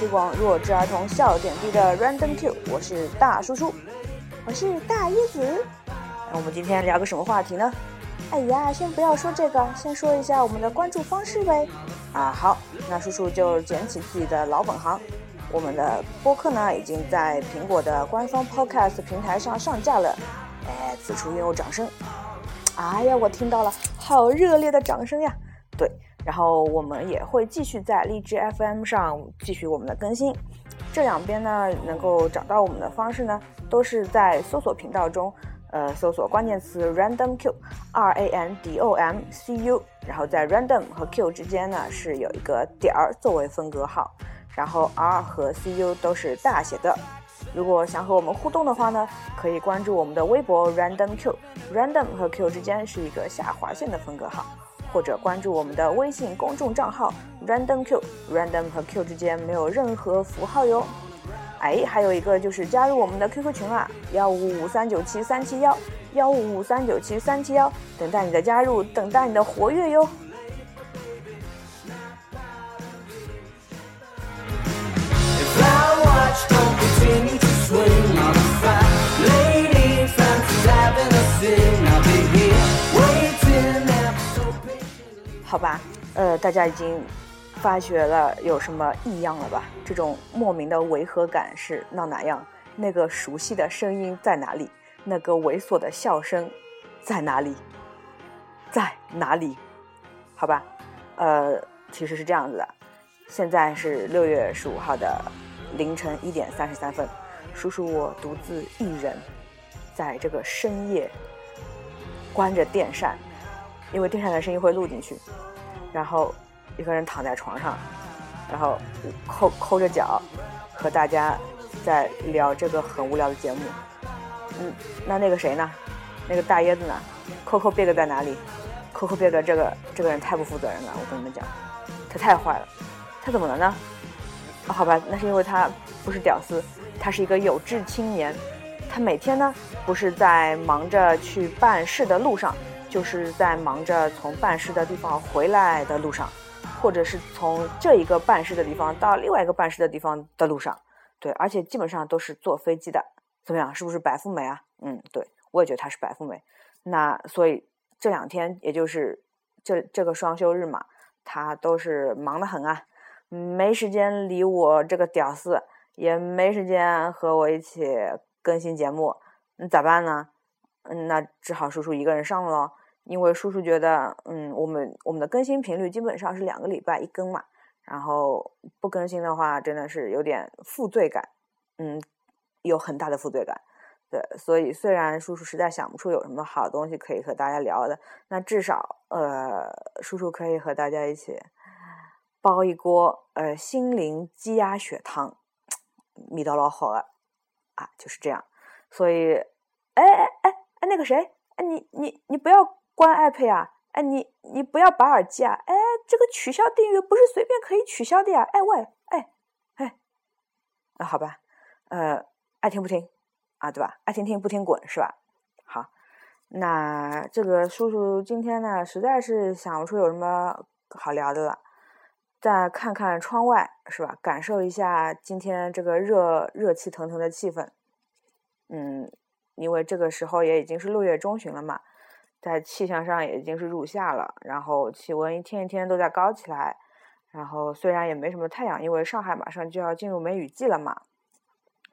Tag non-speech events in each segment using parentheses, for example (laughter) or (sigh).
推广弱智儿童笑点低的 Random Q，我是大叔叔，我是大椰子。那我们今天聊个什么话题呢？哎呀，先不要说这个，先说一下我们的关注方式呗。啊，好，那叔叔就捡起自己的老本行，我们的播客呢已经在苹果的官方 Podcast 平台上上架了。哎，此处应有掌声。哎呀，我听到了，好热烈的掌声呀！对。然后我们也会继续在荔枝 FM 上继续我们的更新，这两边呢能够找到我们的方式呢，都是在搜索频道中，呃，搜索关键词 Random Q，R A N D O M C U，然后在 Random 和 Q 之间呢是有一个点儿作为分隔号，然后 R 和 C U 都是大写的。如果想和我们互动的话呢，可以关注我们的微博 Random Q，Random 和 Q 之间是一个下划线的分隔号。或者关注我们的微信公众账号 Random Q，Random 和 Q 之间没有任何符号哟。哎，还有一个就是加入我们的 QQ 群啦，幺五五三九七三七幺，幺五五三九七三七幺，等待你的加入，等待你的活跃哟。好吧，呃，大家已经发觉了有什么异样了吧？这种莫名的违和感是闹哪样？那个熟悉的声音在哪里？那个猥琐的笑声在哪里？在哪里？好吧，呃，其实是这样子的，现在是六月十五号的凌晨一点三十三分，叔叔我独自一人在这个深夜关着电扇。因为电扇的声音会录进去，然后一个人躺在床上，然后抠抠着脚，和大家在聊这个很无聊的节目。嗯，那那个谁呢？那个大椰子呢？Coco Big 在哪里？Coco Big 这个这个人太不负责任了，我跟你们讲，他太坏了。他怎么了呢？啊，好吧，那是因为他不是屌丝，他是一个有志青年。他每天呢，不是在忙着去办事的路上。就是在忙着从办事的地方回来的路上，或者是从这一个办事的地方到另外一个办事的地方的路上，对，而且基本上都是坐飞机的，怎么样？是不是白富美啊？嗯，对，我也觉得她是白富美。那所以这两天，也就是这这个双休日嘛，她都是忙得很啊，没时间理我这个屌丝，也没时间和我一起更新节目，那咋办呢？嗯，那只好叔叔一个人上了喽。因为叔叔觉得，嗯，我们我们的更新频率基本上是两个礼拜一更嘛，然后不更新的话，真的是有点负罪感，嗯，有很大的负罪感。对，所以虽然叔叔实在想不出有什么好东西可以和大家聊的，那至少，呃，叔叔可以和大家一起煲一锅，呃，心灵鸡鸭血汤，味道老好了，啊，就是这样。所以，哎哎哎哎，那个谁，哎，你你你不要。关 iPad 啊！哎，你你不要拔耳机啊！哎，这个取消订阅不是随便可以取消的呀！哎喂，哎哎，那好吧，呃，爱听不听啊，对吧？爱听听不听滚是吧？好，那这个叔叔今天呢，实在是想不出有什么好聊的了。再看看窗外是吧？感受一下今天这个热热气腾腾的气氛。嗯，因为这个时候也已经是六月中旬了嘛。在气象上也已经是入夏了，然后气温一天一天都在高起来，然后虽然也没什么太阳，因为上海马上就要进入梅雨季了嘛，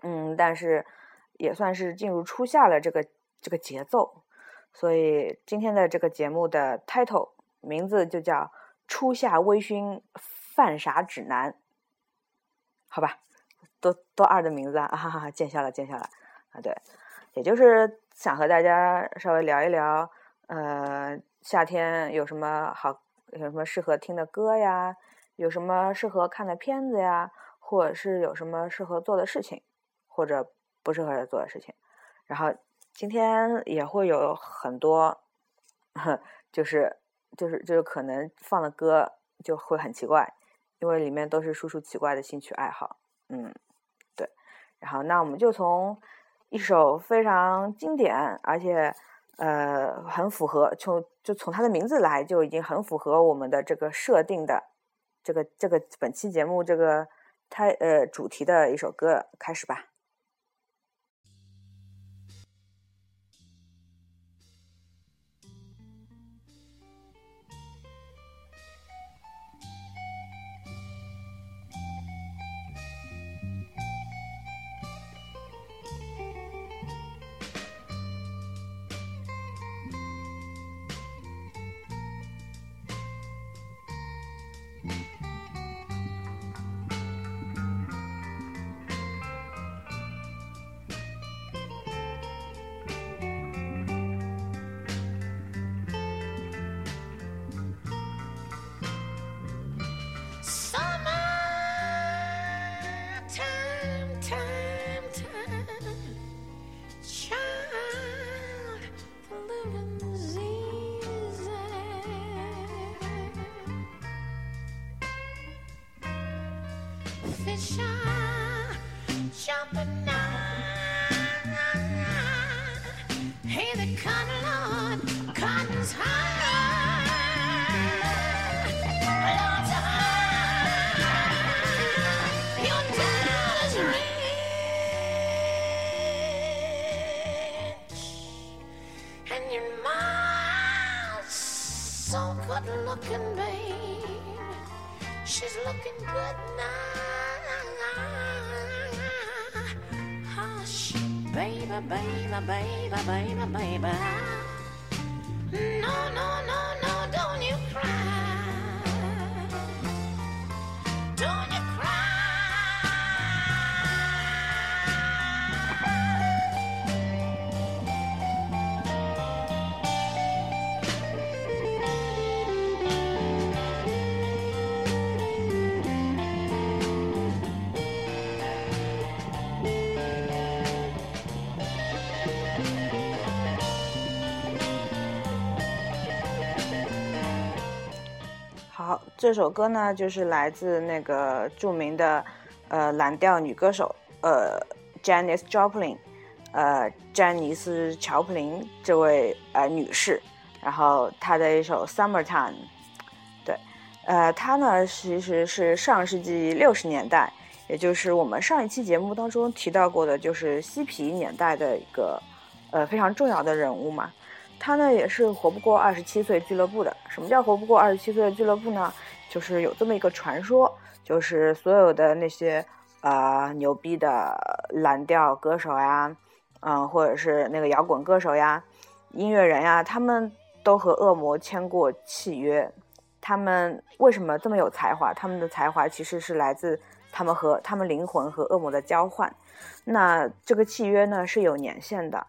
嗯，但是也算是进入初夏了这个这个节奏，所以今天的这个节目的 title 名字就叫《初夏微醺犯傻指南》，好吧，多多二的名字啊，哈哈，见笑了见笑了啊，对，也就是想和大家稍微聊一聊。呃，夏天有什么好？有什么适合听的歌呀？有什么适合看的片子呀？或者是有什么适合做的事情，或者不适合做的事情？然后今天也会有很多，就是就是就是可能放的歌就会很奇怪，因为里面都是叔叔奇怪的兴趣爱好。嗯，对。然后那我们就从一首非常经典，而且。呃，很符合，从就从它的名字来就已经很符合我们的这个设定的这个这个本期节目这个它呃主题的一首歌开始吧。这首歌呢，就是来自那个著名的呃蓝调女歌手呃 Janis Joplin，呃詹尼斯乔普林这位呃女士，然后她的一首 Summertime，对，呃她呢其实是上世纪六十年代，也就是我们上一期节目当中提到过的，就是嬉皮年代的一个呃非常重要的人物嘛。他呢也是活不过二十七岁俱乐部的。什么叫活不过二十七岁的俱乐部呢？就是有这么一个传说，就是所有的那些呃牛逼的蓝调歌手呀，嗯、或者是那个摇滚歌手呀、音乐人呀，他们都和恶魔签过契约。他们为什么这么有才华？他们的才华其实是来自他们和他们灵魂和恶魔的交换。那这个契约呢是有年限的。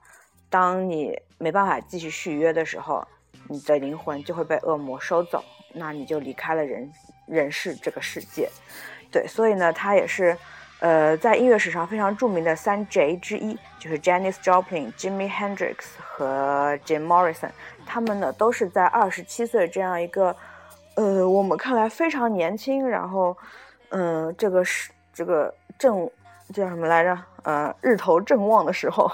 当你没办法继续续约的时候，你的灵魂就会被恶魔收走，那你就离开了人人世这个世界。对，所以呢，他也是，呃，在音乐史上非常著名的三 J 之一，就是 Janis Joplin、Jimi Hendrix 和 Jim Morrison，他们呢都是在二十七岁这样一个，呃，我们看来非常年轻，然后，嗯、这个是这个正叫什么来着？呃，日头正旺的时候。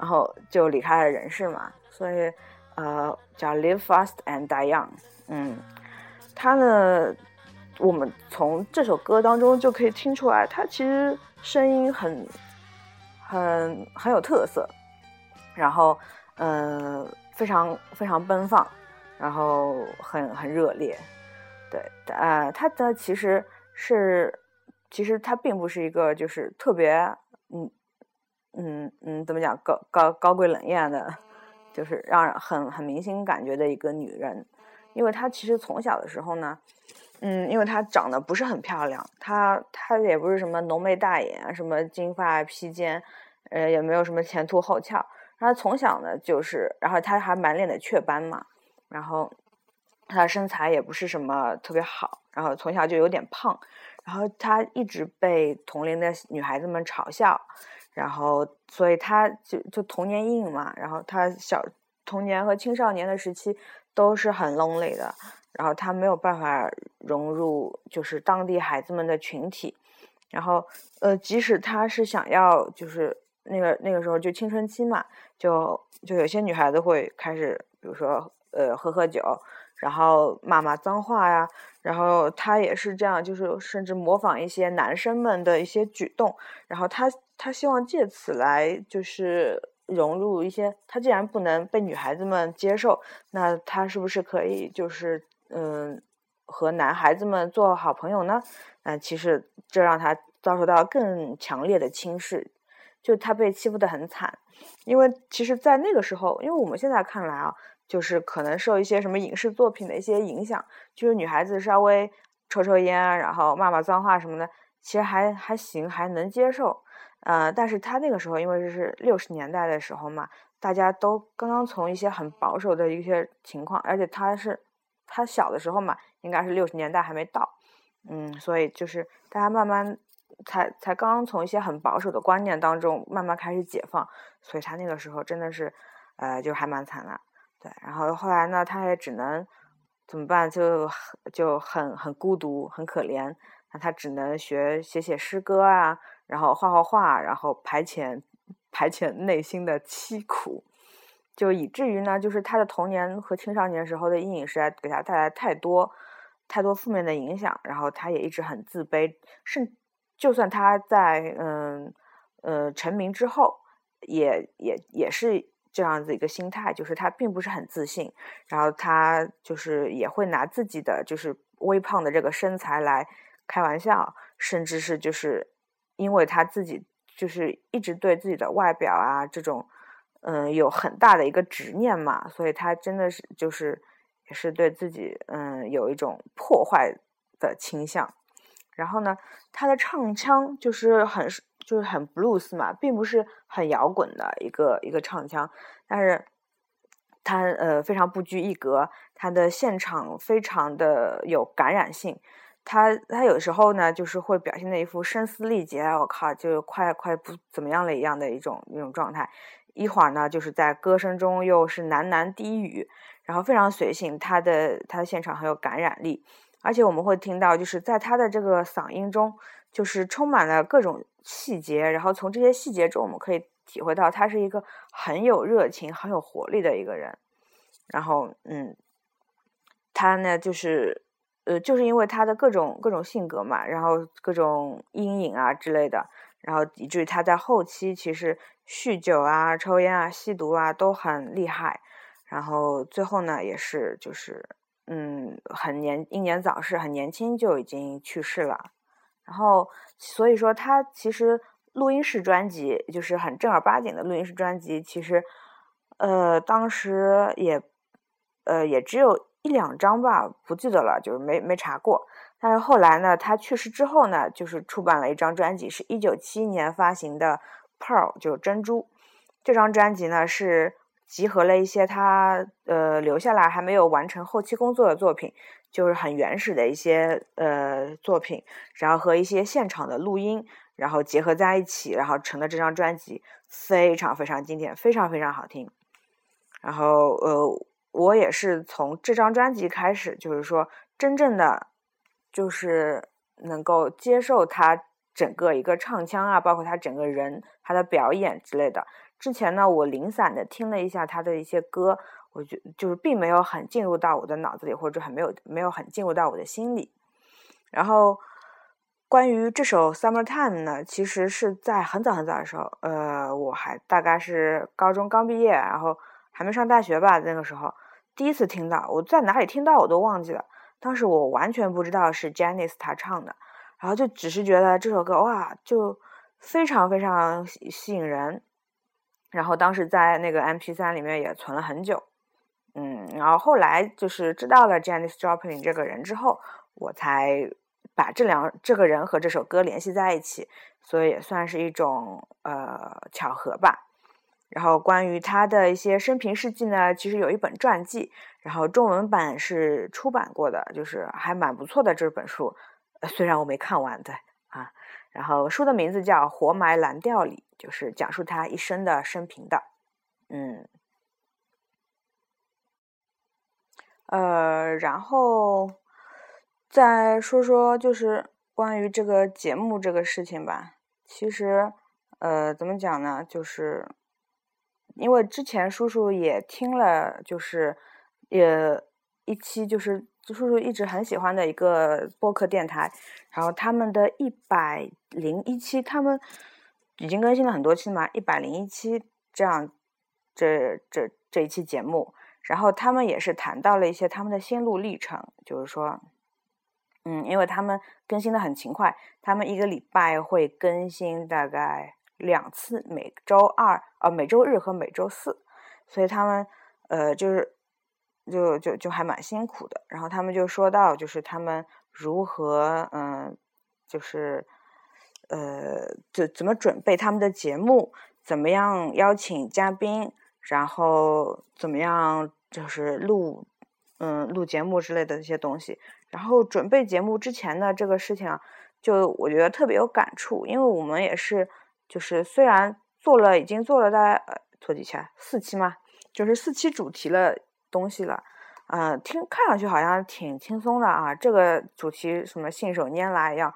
然后就离开了人世嘛，所以呃叫 live fast and die young。嗯，他呢，我们从这首歌当中就可以听出来，他其实声音很很很有特色，然后嗯、呃、非常非常奔放，然后很很热烈。对，呃，他的其实是其实他并不是一个就是特别嗯。嗯嗯，怎么讲高高高贵冷艳的，就是让人很很明星感觉的一个女人，因为她其实从小的时候呢，嗯，因为她长得不是很漂亮，她她也不是什么浓眉大眼，什么金发披肩，呃，也没有什么前凸后翘，她从小呢就是，然后她还满脸的雀斑嘛，然后她身材也不是什么特别好，然后从小就有点胖，然后她一直被同龄的女孩子们嘲笑。然后，所以他就就童年阴影嘛，然后他小童年和青少年的时期都是很 lonely 的，然后他没有办法融入就是当地孩子们的群体，然后呃，即使他是想要就是那个那个时候就青春期嘛，就就有些女孩子会开始，比如说呃喝喝酒，然后骂骂脏话呀，然后他也是这样，就是甚至模仿一些男生们的一些举动，然后他他希望借此来就是融入一些，他既然不能被女孩子们接受，那他是不是可以就是嗯和男孩子们做好朋友呢？嗯，其实这让他遭受到更强烈的轻视，就他被欺负的很惨，因为其实，在那个时候，因为我们现在看来啊，就是可能受一些什么影视作品的一些影响，就是女孩子稍微抽抽烟，然后骂骂脏话什么的，其实还还行，还能接受。呃，但是他那个时候，因为是六十年代的时候嘛，大家都刚刚从一些很保守的一些情况，而且他是他小的时候嘛，应该是六十年代还没到。嗯，所以就是大家慢慢才才刚刚从一些很保守的观念当中慢慢开始解放，所以他那个时候真的是，呃，就还蛮惨的，对。然后后来呢，他也只能怎么办？就就很很孤独，很可怜。那他只能学写写诗歌啊，然后画画画，然后排遣排遣内心的凄苦，就以至于呢，就是他的童年和青少年时候的阴影实在给他带来太多。太多负面的影响，然后他也一直很自卑，甚就算他在嗯呃成名之后，也也也是这样子一个心态，就是他并不是很自信，然后他就是也会拿自己的就是微胖的这个身材来开玩笑，甚至是就是因为他自己就是一直对自己的外表啊这种嗯有很大的一个执念嘛，所以他真的是就是。也是对自己嗯有一种破坏的倾向，然后呢，他的唱腔就是很就是很 blues 嘛，并不是很摇滚的一个一个唱腔，但是他呃非常不拘一格，他的现场非常的有感染性，他他有时候呢就是会表现的一副声嘶力竭，我靠，就快快不怎么样了一样的一种一种状态，一会儿呢就是在歌声中又是喃喃低语。然后非常随性，他的他的现场很有感染力，而且我们会听到，就是在他的这个嗓音中，就是充满了各种细节，然后从这些细节中，我们可以体会到他是一个很有热情、很有活力的一个人。然后，嗯，他呢，就是呃，就是因为他的各种各种性格嘛，然后各种阴影啊之类的，然后以至于他在后期其实酗酒啊、抽烟啊、吸毒啊都很厉害。然后最后呢，也是就是，嗯，很年英年早逝，很年轻就已经去世了。然后所以说他其实录音室专辑就是很正儿八经的录音室专辑，其实呃当时也呃也只有两张吧，不记得了，就是没没查过。但是后来呢，他去世之后呢，就是出版了一张专辑，是一九七一年发行的《Pearl》，就是珍珠。这张专辑呢是。集合了一些他呃留下来还没有完成后期工作的作品，就是很原始的一些呃作品，然后和一些现场的录音，然后结合在一起，然后成了这张专辑，非常非常经典，非常非常好听。然后呃，我也是从这张专辑开始，就是说真正的就是能够接受他整个一个唱腔啊，包括他整个人他的表演之类的。之前呢，我零散的听了一下他的一些歌，我觉就是并没有很进入到我的脑子里，或者很没有没有很进入到我的心里。然后关于这首《Summertime》呢，其实是在很早很早的时候，呃，我还大概是高中刚毕业，然后还没上大学吧，那个时候第一次听到，我在哪里听到我都忘记了。当时我完全不知道是 Janice 她唱的，然后就只是觉得这首歌哇，就非常非常吸引人。然后当时在那个 M P 三里面也存了很久，嗯，然后后来就是知道了 Janis Joplin 这个人之后，我才把这两这个人和这首歌联系在一起，所以也算是一种呃巧合吧。然后关于他的一些生平事迹呢，其实有一本传记，然后中文版是出版过的，就是还蛮不错的这本书，虽然我没看完，对啊。然后书的名字叫《活埋蓝调里》，就是讲述他一生的生平的。嗯，呃，然后再说说就是关于这个节目这个事情吧。其实，呃，怎么讲呢？就是因为之前叔叔也听了，就是也一期就是叔叔一直很喜欢的一个播客电台，然后他们的一百零一期，他们已经更新了很多期嘛，一百零一期这样，这这这一期节目，然后他们也是谈到了一些他们的心路历程，就是说，嗯，因为他们更新的很勤快，他们一个礼拜会更新大概两次，每周二呃每周日和每周四，所以他们呃就是。就就就还蛮辛苦的，然后他们就说到，就是他们如何嗯，就是呃，怎怎么准备他们的节目，怎么样邀请嘉宾，然后怎么样就是录嗯录节目之类的这些东西。然后准备节目之前的这个事情啊，就我觉得特别有感触，因为我们也是就是虽然做了已经做了大概呃做几期啊四期嘛，就是四期主题了。东西了，嗯，听看上去好像挺轻松的啊。这个主题什么信手拈来一样，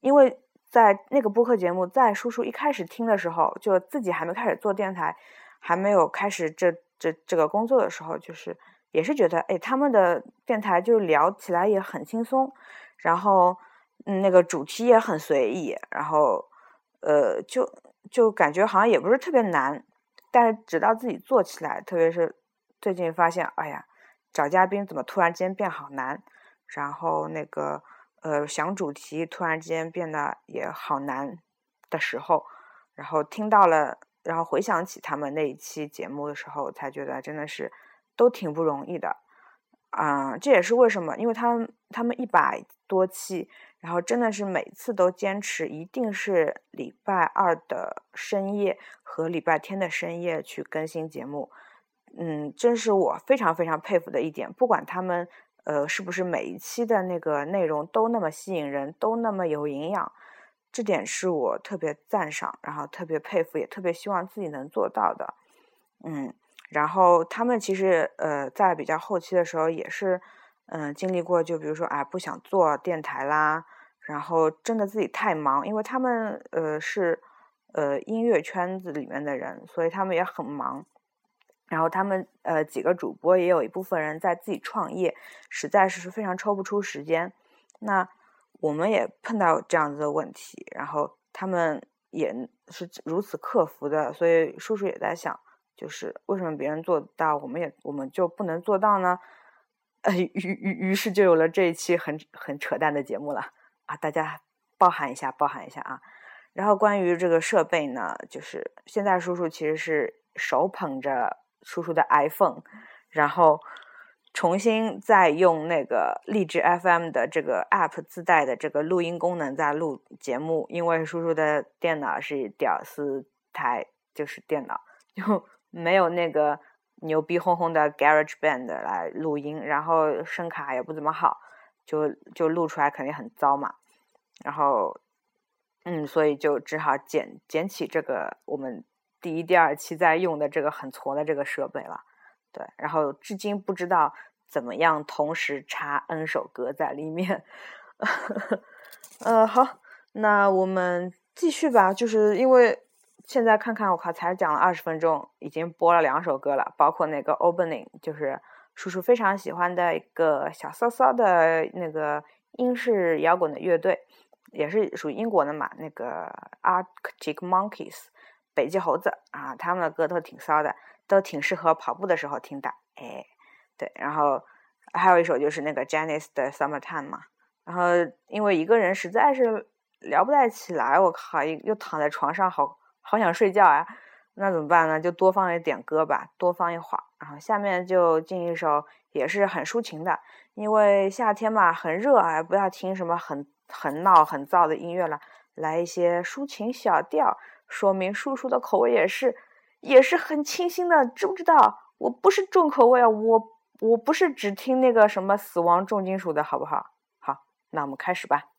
因为在那个播客节目，在叔叔一开始听的时候，就自己还没开始做电台，还没有开始这这这个工作的时候，就是也是觉得，哎，他们的电台就聊起来也很轻松，然后嗯，那个主题也很随意，然后呃，就就感觉好像也不是特别难，但是直到自己做起来，特别是。最近发现，哎呀，找嘉宾怎么突然间变好难？然后那个呃，想主题突然之间变得也好难的时候，然后听到了，然后回想起他们那一期节目的时候，才觉得真的是都挺不容易的。啊，这也是为什么，因为他们他们一百多期，然后真的是每次都坚持，一定是礼拜二的深夜和礼拜天的深夜去更新节目。嗯，这是我非常非常佩服的一点。不管他们呃是不是每一期的那个内容都那么吸引人，都那么有营养，这点是我特别赞赏，然后特别佩服，也特别希望自己能做到的。嗯，然后他们其实呃在比较后期的时候也是嗯经历过，就比如说啊不想做电台啦，然后真的自己太忙，因为他们呃是呃音乐圈子里面的人，所以他们也很忙。然后他们呃几个主播也有一部分人在自己创业，实在是是非常抽不出时间。那我们也碰到这样子的问题，然后他们也是如此克服的。所以叔叔也在想，就是为什么别人做到，我们也我们就不能做到呢？呃，于于于是就有了这一期很很扯淡的节目了啊！大家包涵一下，包涵一下啊。然后关于这个设备呢，就是现在叔叔其实是手捧着。叔叔的 iPhone，然后重新再用那个荔枝 FM 的这个 App 自带的这个录音功能在录节目，因为叔叔的电脑是屌丝台，就是电脑就没有那个牛逼哄哄的 Garage Band 来录音，然后声卡也不怎么好，就就录出来肯定很糟嘛。然后，嗯，所以就只好捡捡起这个我们。第一、第二期在用的这个很矬的这个设备了，对，然后至今不知道怎么样同时插 N 首歌在里面。(laughs) 呃，好，那我们继续吧，就是因为现在看看，我靠，才讲了二十分钟，已经播了两首歌了，包括那个 Opening，就是叔叔非常喜欢的一个小骚骚的那个英式摇滚的乐队，也是属于英国的嘛，那个 Arctic Monkeys。北极猴子啊，他们的歌都挺骚的，都挺适合跑步的时候听的。哎，对，然后还有一首就是那个 Janice 的 Summertime 嘛。然后因为一个人实在是聊不太起来，我靠，又躺在床上，好好想睡觉啊。那怎么办呢？就多放一点歌吧，多放一会儿。然后下面就进一首也是很抒情的，因为夏天嘛，很热啊，不要听什么很很闹很燥的音乐了，来一些抒情小调。说明叔叔的口味也是，也是很清新的，知不知道？我不是重口味啊，我我不是只听那个什么死亡重金属的，好不好？好，那我们开始吧。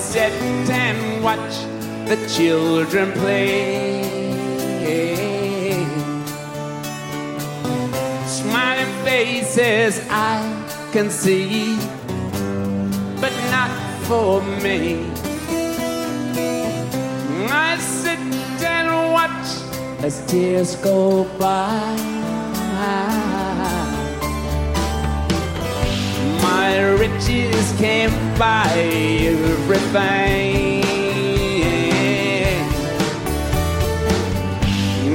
Sit and watch the children play. Smiling faces I can see, but not for me. I sit and watch as tears go by. My riches can't buy everything.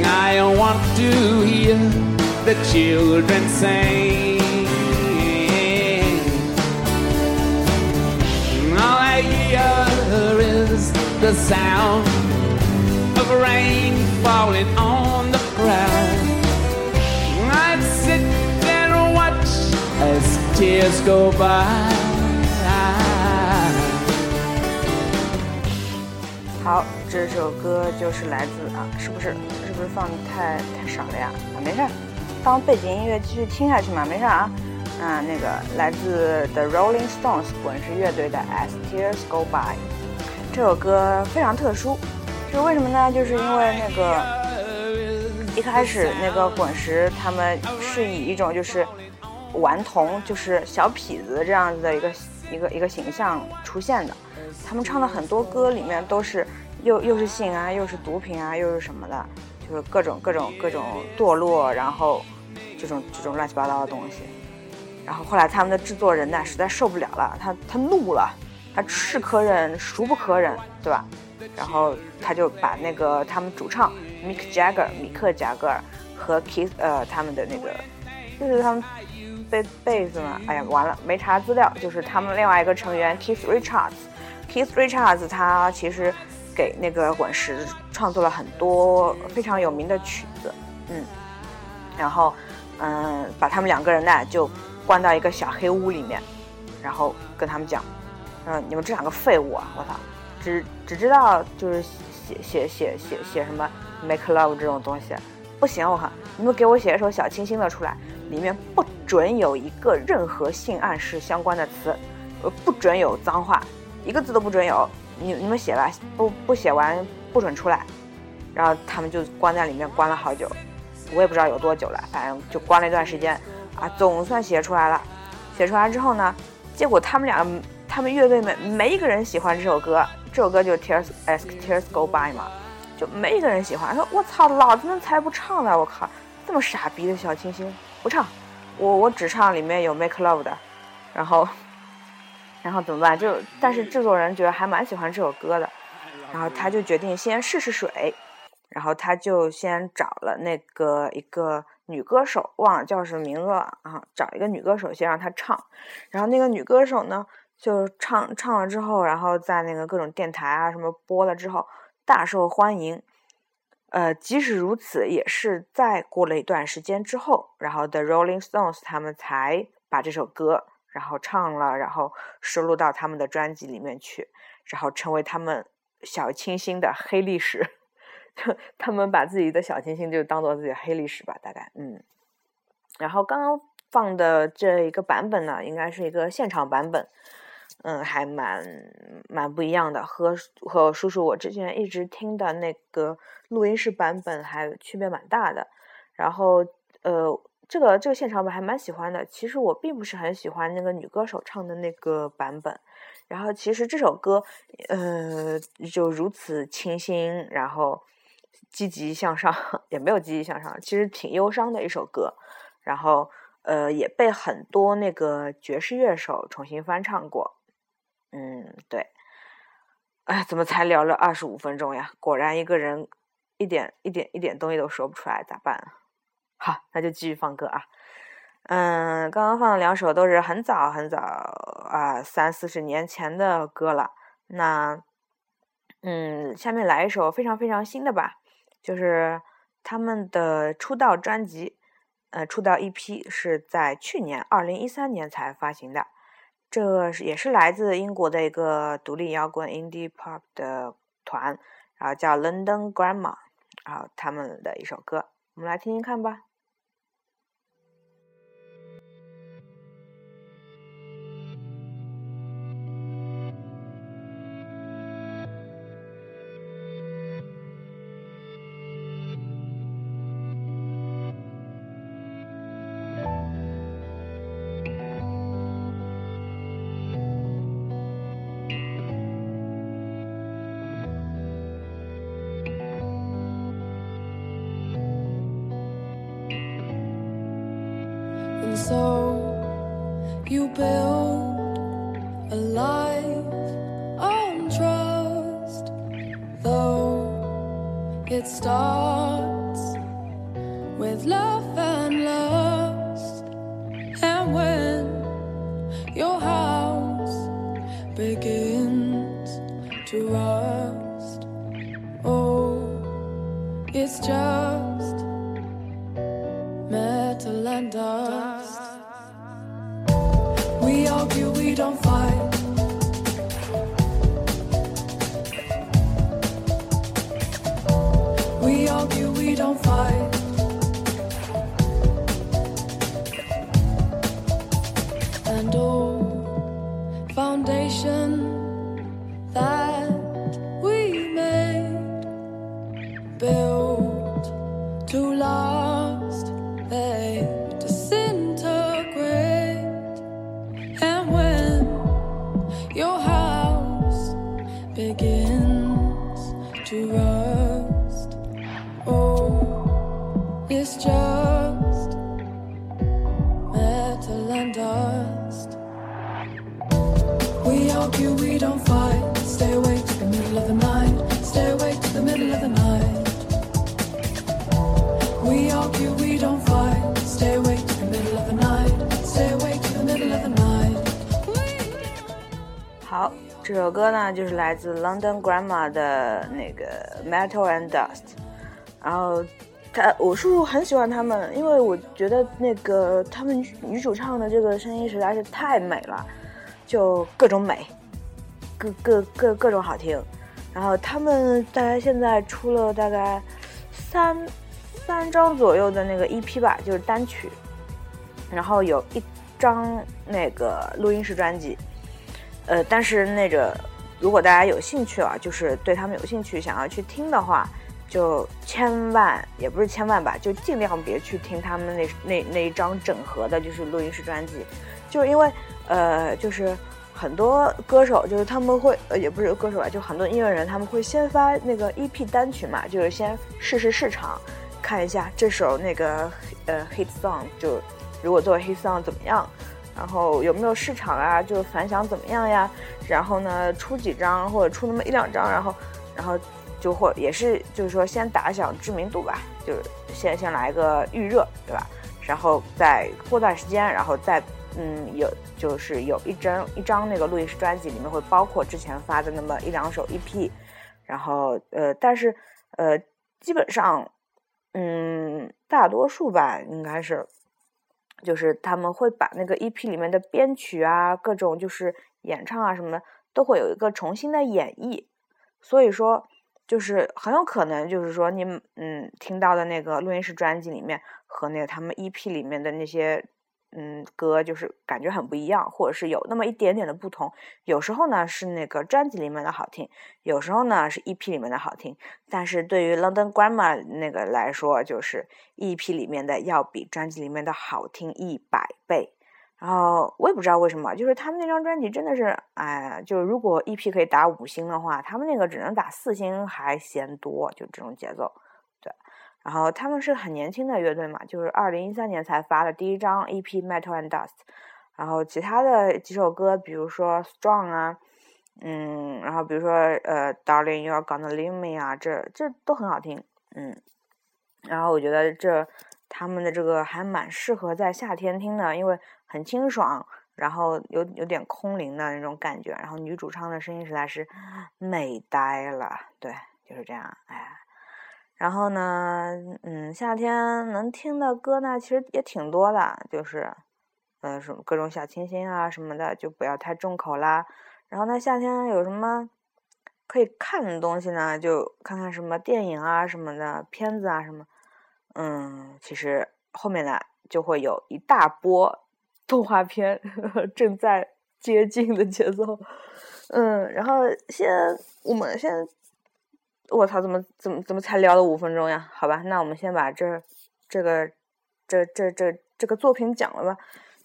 I want to hear the children sing. All I hear is the sound of rain falling on the ground. Tears go by. 好，这首歌就是来自啊，是不是是不是放的太太少了呀？啊，没事儿，当背景音乐继续听下去嘛，没事儿啊。啊，那个来自 The Rolling Stones 滚石乐队的 As Tears Go By 这首歌非常特殊，就是为什么呢？就是因为那个一开始那个滚石他们是以一种就是顽童，就是小痞子这样子的一个一个一个形象出现的。他们唱的很多歌里面都是又又是性啊，又是毒品啊，又是什么的，就是各种各种各种堕落，然后这种这种乱七八糟的东西。然后后来他们的制作人呢实在受不了了，他他怒了，他是可忍孰不可忍，对吧？然后他就把那个他们主唱 Mick Jagger 米克贾格尔和 Keith 呃他们的那个就是他们贝贝斯嘛，哎呀完了没查资料，就是他们另外一个成员 Keith Richards。Keith Richards 他其实给那个滚石创作了很多非常有名的曲子，嗯，然后嗯把他们两个人呢就关到一个小黑屋里面，然后跟他们讲，嗯你们这两个废物啊，我操，只只知道就是写写写写写什么 make love 这种东西，不行我靠，你们给我写一首小清新的出来，里面不准有一个任何性暗示相关的词，呃不准有脏话。一个字都不准有，你你们写吧，不不写完不准出来。然后他们就关在里面关了好久，我也不知道有多久了，反正就关了一段时间啊，总算写出来了。写出来之后呢，结果他们俩他们乐队们没一个人喜欢这首歌，这首歌就 Tears as Tears Go By 嘛，就没一个人喜欢。说我操，老子们才不唱呢！我靠，这么傻逼的小清新不唱，我我只唱里面有 Make Love 的，然后。然后怎么办？就但是制作人觉得还蛮喜欢这首歌的，然后他就决定先试试水，然后他就先找了那个一个女歌手，忘了叫什么名字了啊，找一个女歌手先让她唱，然后那个女歌手呢就唱唱了之后，然后在那个各种电台啊什么播了之后大受欢迎，呃，即使如此，也是在过了一段时间之后，然后 The Rolling Stones 他们才把这首歌。然后唱了，然后收录到他们的专辑里面去，然后成为他们小清新的黑历史。(laughs) 他们把自己的小清新就当做自己的黑历史吧，大概嗯。然后刚刚放的这一个版本呢，应该是一个现场版本，嗯，还蛮蛮不一样的，和和叔叔我之前一直听的那个录音室版本还区别蛮大的。然后呃。这个这个现场版还蛮喜欢的。其实我并不是很喜欢那个女歌手唱的那个版本。然后其实这首歌，呃，就如此清新，然后积极向上，(laughs) 也没有积极向上，其实挺忧伤的一首歌。然后呃，也被很多那个爵士乐手重新翻唱过。嗯，对。哎，怎么才聊了二十五分钟呀？果然一个人一点一点一点东西都说不出来，咋办？好，那就继续放歌啊。嗯，刚刚放的两首都是很早很早啊，三四十年前的歌了。那，嗯，下面来一首非常非常新的吧，就是他们的出道专辑，呃，出道 EP 是在去年二零一三年才发行的。这是也是来自英国的一个独立摇滚 indie pop 的团，然后叫 London Grammar，然后他们的一首歌，我们来听听看吧。Too long. 这首歌呢就是来自 London Grammar 的那个 Metal and Dust，然后他我叔叔很喜欢他们，因为我觉得那个他们女主唱的这个声音实在是太美了，就各种美，各各各各种好听。然后他们大概现在出了大概三三张左右的那个 EP 吧，就是单曲，然后有一张那个录音室专辑。呃，但是那个，如果大家有兴趣啊，就是对他们有兴趣，想要去听的话，就千万也不是千万吧，就尽量别去听他们那那那一张整合的，就是录音室专辑，就因为呃，就是很多歌手，就是他们会呃，也不是歌手吧，就很多音乐人他们会先发那个 EP 单曲嘛，就是先试试市场，看一下这首那个呃 hit song 就如果作为 hit song 怎么样。然后有没有市场啊？就反响怎么样呀？然后呢，出几张或者出那么一两张，然后，然后就会也是就是说先打响知名度吧，就是先先来个预热，对吧？然后再过段时间，然后再嗯有就是有一张一张那个录音室专辑里面会包括之前发的那么一两首 EP，然后呃但是呃基本上嗯大多数吧应该是。就是他们会把那个 EP 里面的编曲啊，各种就是演唱啊什么的，都会有一个重新的演绎。所以说，就是很有可能就是说你嗯听到的那个录音室专辑里面和那个他们 EP 里面的那些。嗯，歌就是感觉很不一样，或者是有那么一点点的不同。有时候呢是那个专辑里面的好听，有时候呢是 EP 里面的好听。但是对于 London Grammar 那个来说，就是 EP 里面的要比专辑里面的好听一百倍。然后我也不知道为什么，就是他们那张专辑真的是，哎，就是如果 EP 可以打五星的话，他们那个只能打四星还嫌多，就这种节奏。然后他们是很年轻的乐队嘛，就是二零一三年才发的第一张 EP《Metal and Dust》，然后其他的几首歌，比如说《Strong》啊，嗯，然后比如说呃《Darling You Are Gonna Leave Me》啊，这这都很好听，嗯，然后我觉得这他们的这个还蛮适合在夏天听的，因为很清爽，然后有有点空灵的那种感觉，然后女主唱的声音实在是美呆了，对，就是这样，哎。然后呢，嗯，夏天能听的歌呢，其实也挺多的，就是，嗯，什么各种小清新啊什么的，就不要太重口啦。然后呢，夏天有什么可以看的东西呢？就看看什么电影啊什么的，片子啊什么。嗯，其实后面呢就会有一大波动画片 (laughs) 正在接近的节奏。嗯，然后先我们先。我操，怎么怎么怎么才聊了五分钟呀？好吧，那我们先把这这个这这这这个作品讲了吧。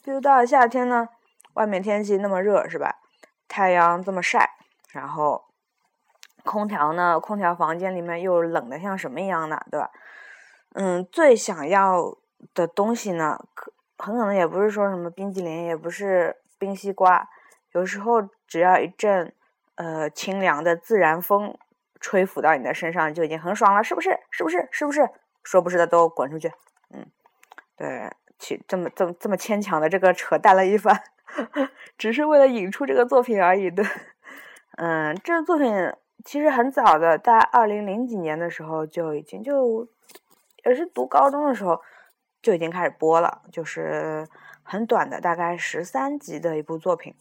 就到了夏天呢，外面天气那么热是吧？太阳这么晒，然后空调呢，空调房间里面又冷的像什么一样的，对吧？嗯，最想要的东西呢，可很可能也不是说什么冰激凌，也不是冰西瓜，有时候只要一阵呃清凉的自然风吹拂到你的身上，就已经很爽了，是不是？是不是？是不是？说不是的都滚出去。嗯，对，去这么这么这么牵强的这个扯淡了一番，(laughs) 只是为了引出这个作品而已的。嗯，这个作品其实很早的，在二零零几年的时候就已经就也是读高中的时候就已经开始播了，就是很短的，大概十三集的一部作品。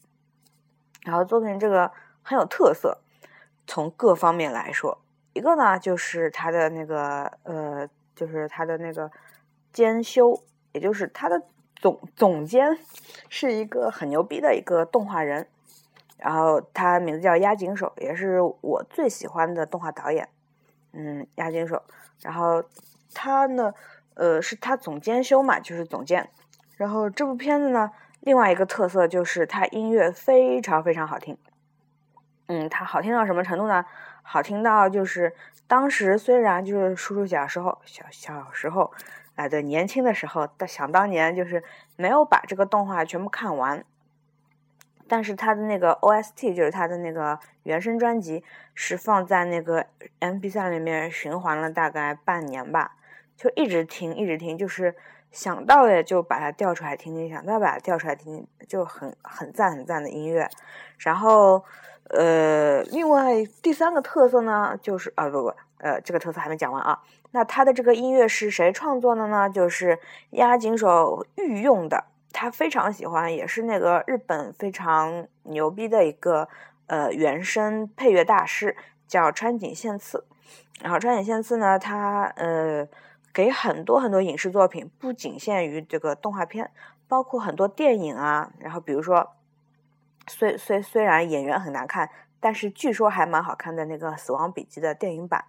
然后作品这个很有特色，从各方面来说，一个呢就是它的那个呃，就是它的那个监修，也就是它的总总监是一个很牛逼的一个动画人。然后他名字叫押井守，也是我最喜欢的动画导演。嗯，押井守。然后他呢，呃，是他总监修嘛，就是总监。然后这部片子呢，另外一个特色就是它音乐非常非常好听。嗯，它好听到什么程度呢？好听到就是当时虽然就是叔叔小时候小小时候，啊、对，年轻的时候，但想当年就是没有把这个动画全部看完。但是他的那个 OST 就是他的那个原声专辑，是放在那个 MP3 里面循环了大概半年吧，就一直听一直听，就是想到了就把它调出来听听，想到把它调出来听听，就很很赞很赞的音乐。然后呃，另外第三个特色呢，就是啊不不呃这个特色还没讲完啊，那它的这个音乐是谁创作的呢？就是押井守御用的。他非常喜欢，也是那个日本非常牛逼的一个呃原声配乐大师，叫川井宪次。然后川井宪次呢，他呃给很多很多影视作品，不仅限于这个动画片，包括很多电影啊。然后比如说，虽虽虽然演员很难看，但是据说还蛮好看的那个《死亡笔记》的电影版。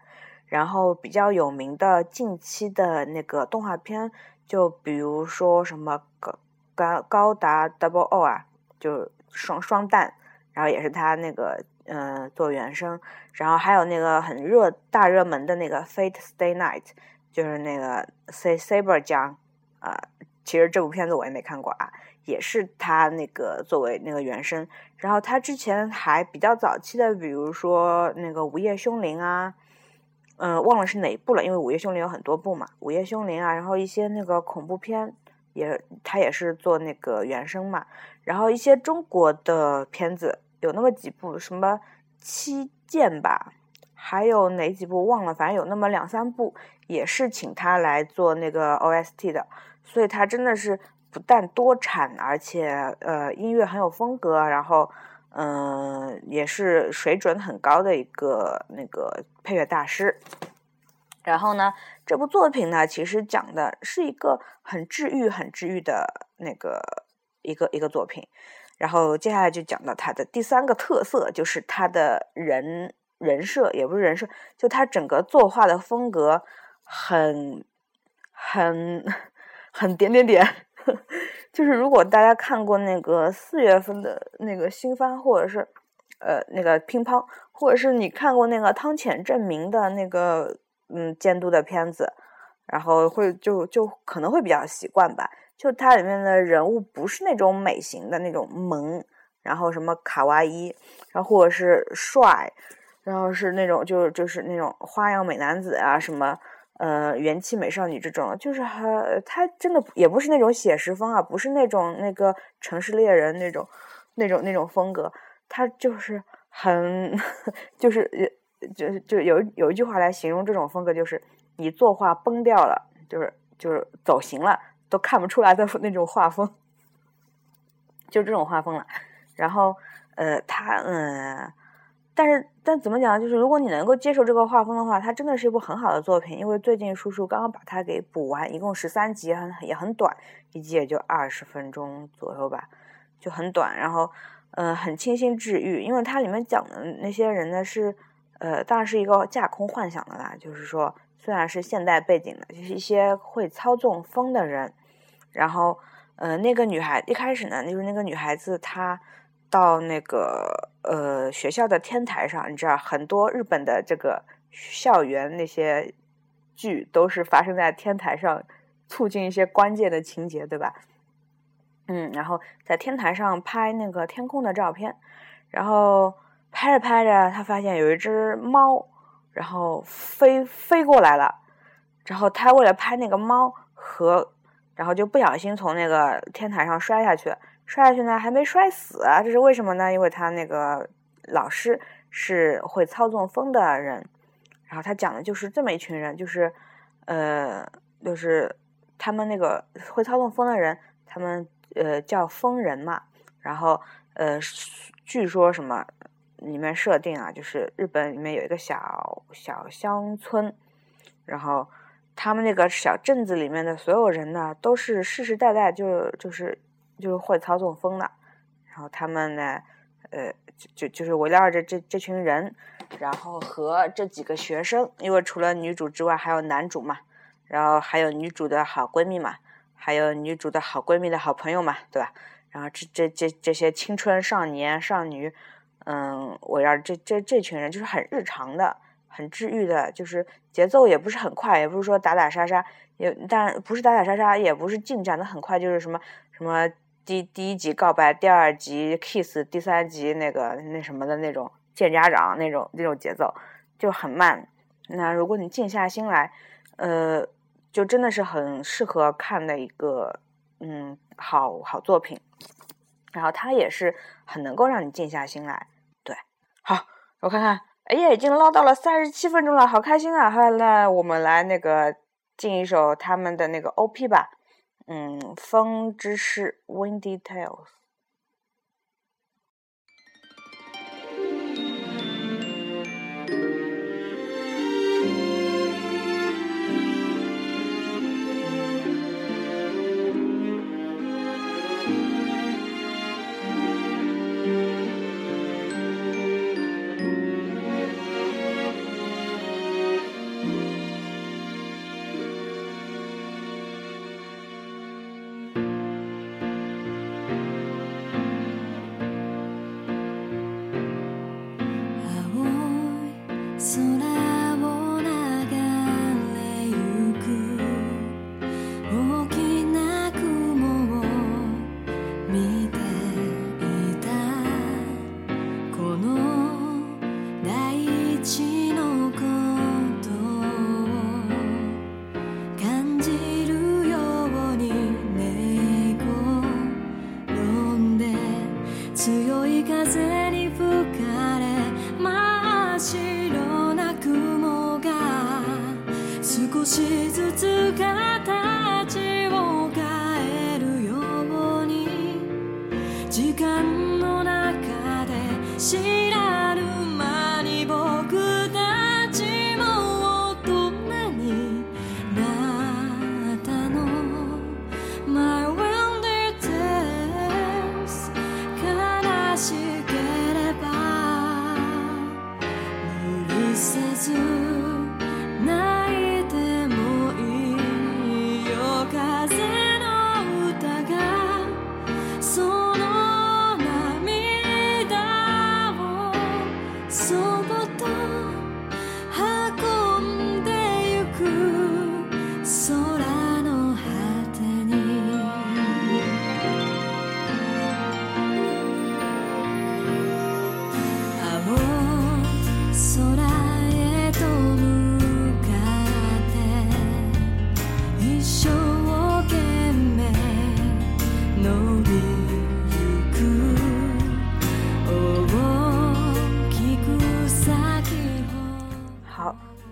然后比较有名的近期的那个动画片，就比如说什么高。高高达 Double O 啊，就双双蛋，然后也是他那个嗯、呃、做原声，然后还有那个很热大热门的那个 Fate Stay Night，就是那个 C Saber 酱啊、其实这部片子我也没看过啊，也是他那个作为那个原声，然后他之前还比较早期的，比如说那个午夜凶铃啊。嗯，忘了是哪一部了，因为《午夜凶铃》有很多部嘛，《午夜凶铃》啊，然后一些那个恐怖片，也他也是做那个原声嘛，然后一些中国的片子有那么几部，什么七剑吧，还有哪几部忘了，反正有那么两三部也是请他来做那个 OST 的，所以他真的是不但多产，而且呃音乐很有风格，然后嗯、也是水准很高的一个那个配乐大师。然后呢，这部作品呢，其实讲的是一个很治愈、很治愈的那个一个一个作品。然后接下来就讲到他的第三个特色，就是他的人人设，也不是人设，就他整个作画的风格很很很点点点。(laughs) 就是如果大家看过那个四月份的那个新番，或者是呃那个乒乓，或者是你看过那个汤浅证明的那个。嗯，监督的片子，然后会就就可能会比较习惯吧。就它里面的人物不是那种美型的那种萌，然后什么卡哇伊，然后或者是帅，然后是那种就是就是那种花样美男子啊，什么呃元气美少女这种，就是还他真的也不是那种写实风啊，不是那种那个城市猎人那种那种那种风格，他就是很 (laughs) 就是。就是就有有一句话来形容这种风格，就是你作画崩掉了，就是就是走形了，都看不出来的那种画风，就这种画风了。然后呃，他嗯，但是但怎么讲？就是如果你能够接受这个画风的话，它真的是一部很好的作品。因为最近叔叔刚刚把它给补完，一共十三集，很也很短，一集也就二十分钟左右吧，就很短。然后呃，很清新治愈，因为它里面讲的那些人呢是。呃，当然是一个架空幻想的啦。就是说，虽然是现代背景的，就是一些会操纵风的人。然后，呃，那个女孩一开始呢，就是那个女孩子，她到那个呃学校的天台上，你知道，很多日本的这个校园那些剧都是发生在天台上，促进一些关键的情节，对吧？嗯，然后在天台上拍那个天空的照片，然后拍着拍着，他发现有一只猫，然后飞飞过来了，然后他为了拍那个猫和，然后就不小心从那个天台上摔下去，摔下去呢还没摔死，这是为什么呢？因为他那个老师是会操纵风的人，然后他讲的就是这么一群人，就是呃，就是他们那个会操纵风的人，他们呃叫风人嘛，然后呃，据说什么里面设定啊，就是日本里面有一个小小乡村，然后他们那个小镇子里面的所有人呢，都是世世代代就就是就是会操纵风的，然后他们呢，呃，就就就是围绕着这这群人，然后和这几个学生，因为除了女主之外还有男主嘛，然后还有女主的好闺蜜嘛，还有女主的好闺蜜的好朋友嘛，对吧？然后这这这这些青春少年少女，嗯，围绕这这这群人，就是很日常的、很治愈的，就是节奏也不是很快，也不是说打打杀杀，也但不是打打杀杀，也不是进展的很快，就是什么什么第第一集告白，第二集 kiss，第三集那个那什么的那种见家长那种那种节奏就很慢。那如果你静下心来，呃，就真的是很适合看的一个嗯好好作品。然后它也是很能够让你静下心来。对，好，我看看，哎呀，已经唠到了三十七分钟了，好开心啊！好，那我们来那个进一首他们的那个 OP 吧。嗯，《风之诗》（Windy Tales）。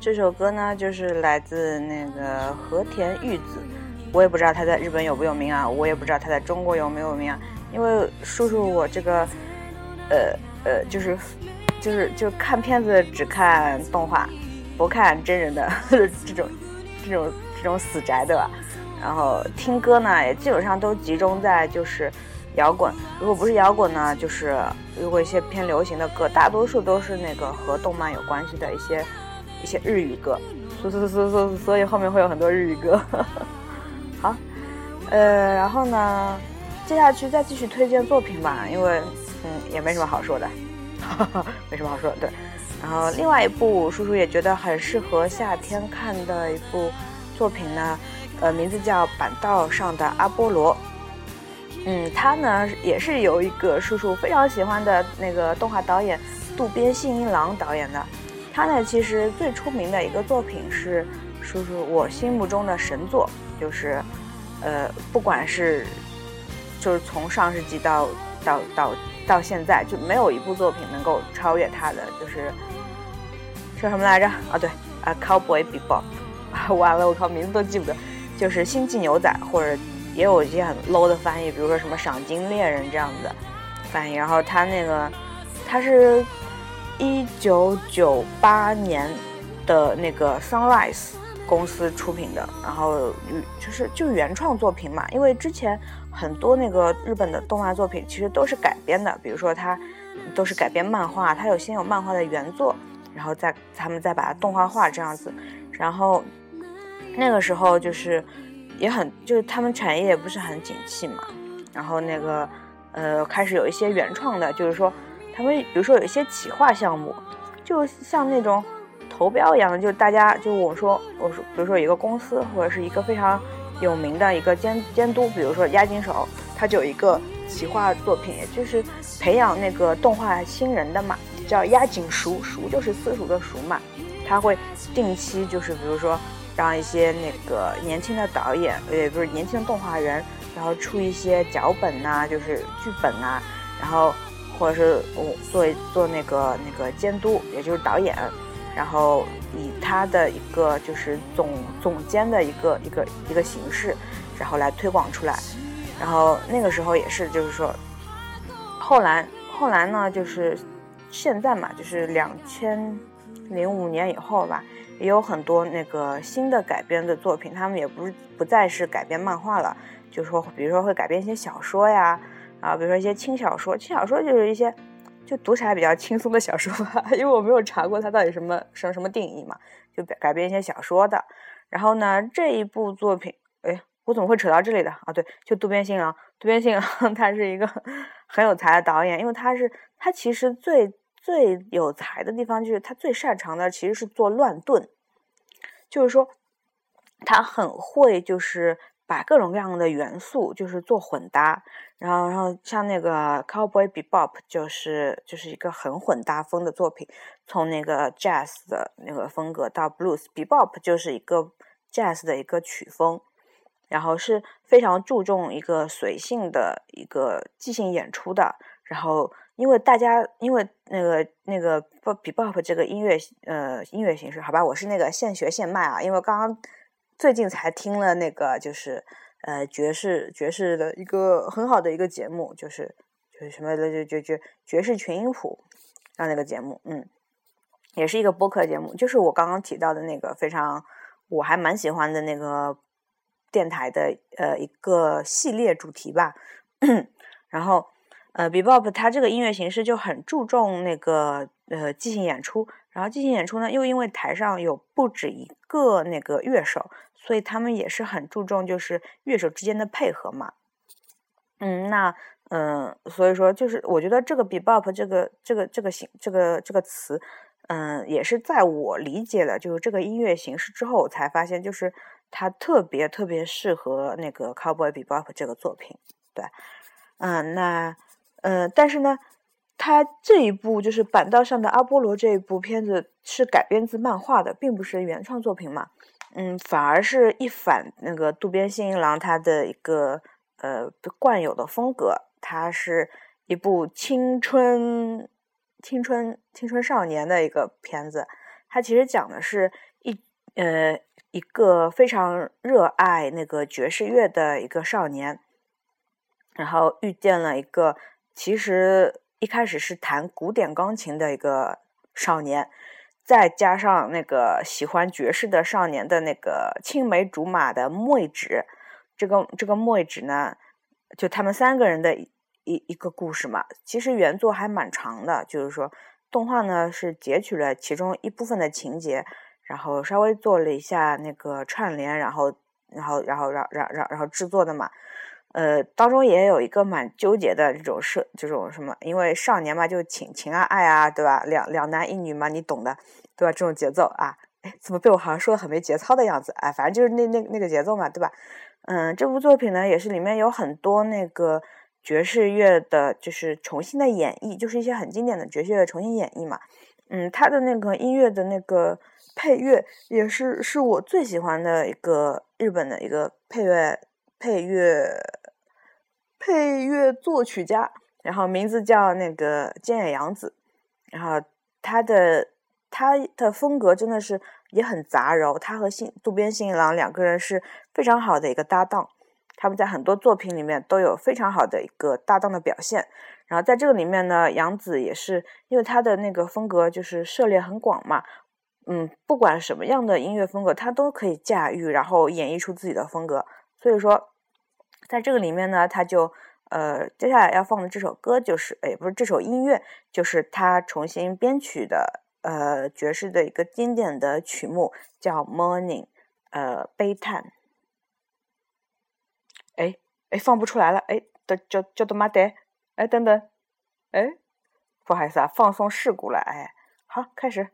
这首歌呢，就是来自那个和田玉子，我也不知道他在日本有没有名啊，我也不知道他在中国有没有名啊，因为叔叔我这个，呃呃，就是就是就看片子只看动画，不看真人的 (laughs) 这种这种这种死宅对吧？然后听歌呢，也基本上都集中在就是摇滚，如果不是摇滚呢，就是如果一些偏流行的歌，大多数都是那个和动漫有关系的一些一些日语歌，所所所所所以后面会有很多日语歌。(laughs) 好，呃，然后呢，接下去再继续推荐作品吧，因为嗯也没什么好说的，哈 (laughs) 哈没什么好说的。对，然后另外一部叔叔也觉得很适合夏天看的一部作品呢，呃，名字叫《板道上的阿波罗》。嗯，他呢也是由一个叔叔非常喜欢的那个动画导演渡边信一郎导演的。他呢其实最出名的一个作品是叔叔我心目中的神作，就是呃不管是就是从上世纪到到到到现在就没有一部作品能够超越他的，就是叫什么来着？啊对啊，Cowboy Bebop。(laughs) 完了，我靠，名字都记不得，就是《星际牛仔》，或者也有一些很 low 的翻译，比如说什么《赏金猎人》这样的翻译。然后他那个，他是一九九八年的那个 Sunrise 公司出品的，然后就是就原创作品嘛，因为之前很多那个日本的动画作品其实都是改编的，比如说它都是改编漫画，它有先有漫画的原作，然后再他们再把它动画化这样子，然后。那个时候就是也很，就是他们产业也不是很景气嘛，然后那个呃开始有一些原创的，就是说他们比如说有一些企划项目，就像那种投标一样的，就大家就我说我说比如说一个公司或者是一个非常有名的一个监监督，比如说押井守，他就有一个企划作品，就是培养那个动画新人的嘛，叫押井熟，熟就是私塾的熟嘛，他会定期就是比如说。让一些那个年轻的导演，也不是年轻的动画人，然后出一些脚本呐、就是剧本啊，然后或者是我做做那个那个监督，也就是导演，然后以他的一个就是总总监的一个一个一个形式，然后来推广出来。然后那个时候也是，就是说，后来后来呢，就是现在嘛，就是两千零五年以后吧。也有很多那个新的改编的作品，他们也不是不再是改编漫画了，就是说，比如说会改编一些小说呀，啊，比如说一些轻小说，轻小说就是一些就读起来比较轻松的小说吧，(laughs) 因为我没有查过它到底什么什么什么定义嘛，就改改编一些小说的。然后呢，这一部作品，哎，我怎么会扯到这里的啊？对，就渡边信郎，渡边信郎 (laughs) 他是一个 (laughs) 很有才的导演，因为他是他其实最。最有才的地方就是他最擅长的其实是做乱炖，就是说他很会就是把各种各样的元素就是做混搭，然后然后像那个 Cowboy Bebop 就是就是一个很混搭风的作品，从那个 Jazz 的那个风格到 Blues，Bebop 就是一个 Jazz 的一个曲风，然后是非常注重一个随性的一个即兴演出的，然后。因为大家，因为那个那个 bebop 这个音乐呃音乐形式，好吧，我是那个现学现卖啊。因为刚刚最近才听了那个就是呃爵士爵士的一个很好的一个节目，就是就是什么的就就就爵士群音谱啊那个节目，嗯，也是一个播客节目，就是我刚刚提到的那个非常我还蛮喜欢的那个电台的呃一个系列主题吧，(clears throat) 然后。呃，bebop 它这个音乐形式就很注重那个呃即兴演出，然后即兴演出呢，又因为台上有不止一个那个乐手，所以他们也是很注重就是乐手之间的配合嘛。嗯，那嗯，所以说就是我觉得这个 bebop 这个这个这个形这个这个词，嗯，也是在我理解了就是这个音乐形式之后，我才发现就是它特别特别适合那个 cowboy bebop 这个作品。对，嗯，那。嗯，但是呢，他这一部就是板道上的阿波罗这一部片子是改编自漫画的，并不是原创作品嘛。嗯，反而是一反那个渡边信一郎他的一个呃惯有的风格，它是一部青春、青春、青春少年的一个片子。它其实讲的是一呃一个非常热爱那个爵士乐的一个少年，然后遇见了一个。其实一开始是弹古典钢琴的一个少年，再加上那个喜欢爵士的少年的那个青梅竹马的妹纸，这个这个妹纸呢，就他们三个人的一一个故事嘛。其实原作还蛮长的，就是说动画呢是截取了其中一部分的情节，然后稍微做了一下那个串联，然后然后然后然然然然后制作的嘛。呃，当中也有一个蛮纠结的这种设，这种什么，因为少年嘛，就情情啊爱啊，对吧？两两男一女嘛，你懂的，对吧？这种节奏啊，哎，怎么被我好像说的很没节操的样子？哎，反正就是那那那个节奏嘛，对吧？嗯，这部作品呢，也是里面有很多那个爵士乐的，就是重新的演绎，就是一些很经典的爵士乐重新演绎嘛。嗯，他的那个音乐的那个配乐也是是我最喜欢的一个日本的一个配乐配乐配乐作曲家，然后名字叫那个菅野洋子，然后他的他的风格真的是也很杂糅，他和新渡边信郎两个人是非常好的一个搭档，他们在很多作品里面都有非常好的一个搭档的表现。然后在这个里面呢，杨子也是因为他的那个风格就是涉猎很广嘛，嗯，不管什么样的音乐风格，他都可以驾驭，然后演绎出自己的风格。所以说，在这个里面呢，他就呃，接下来要放的这首歌就是，哎，不是这首音乐，就是他重新编曲的呃爵士的一个经典的曲目，叫《Morning》，呃，悲叹。哎哎，放不出来了，哎，的叫叫的妈的。哎，等等，哎，不好意思啊，放送事故了，哎，好，开始。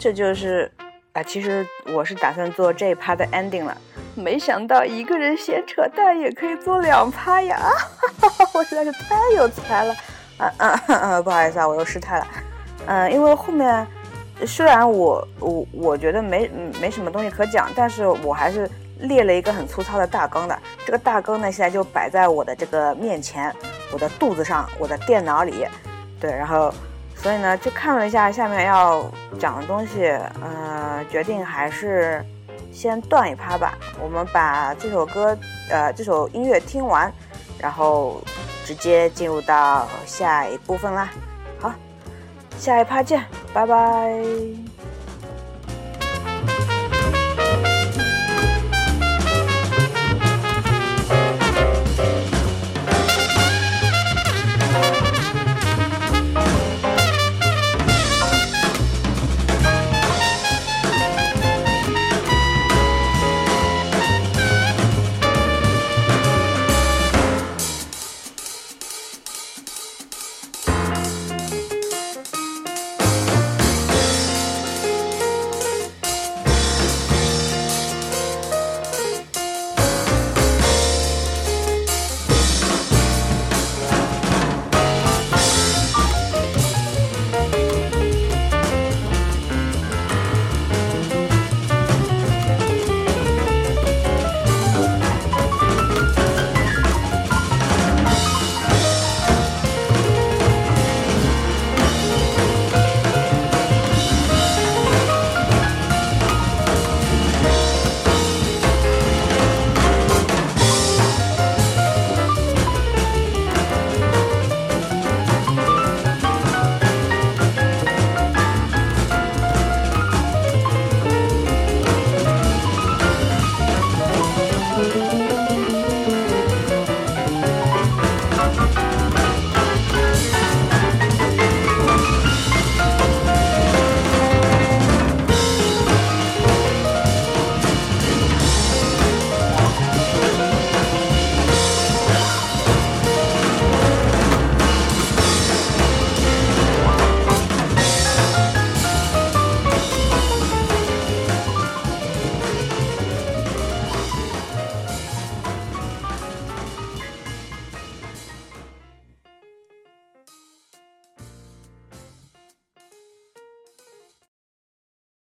这就是啊，其实我是打算做这一趴的 ending 了，没想到一个人闲扯淡也可以做两趴呀，哈哈哈，我实在是太有才了，啊啊啊，不好意思啊，我又失态了，嗯，因为后面虽然我我我觉得没没什么东西可讲，但是我还是列了一个很粗糙的大纲的，这个大纲呢现在就摆在我的这个面前，我的肚子上，我的电脑里，对，然后。所以呢，就看了一下下面要讲的东西，呃，决定还是先断一趴吧。我们把这首歌，呃，这首音乐听完，然后直接进入到下一部分啦。好，下一趴见，拜拜。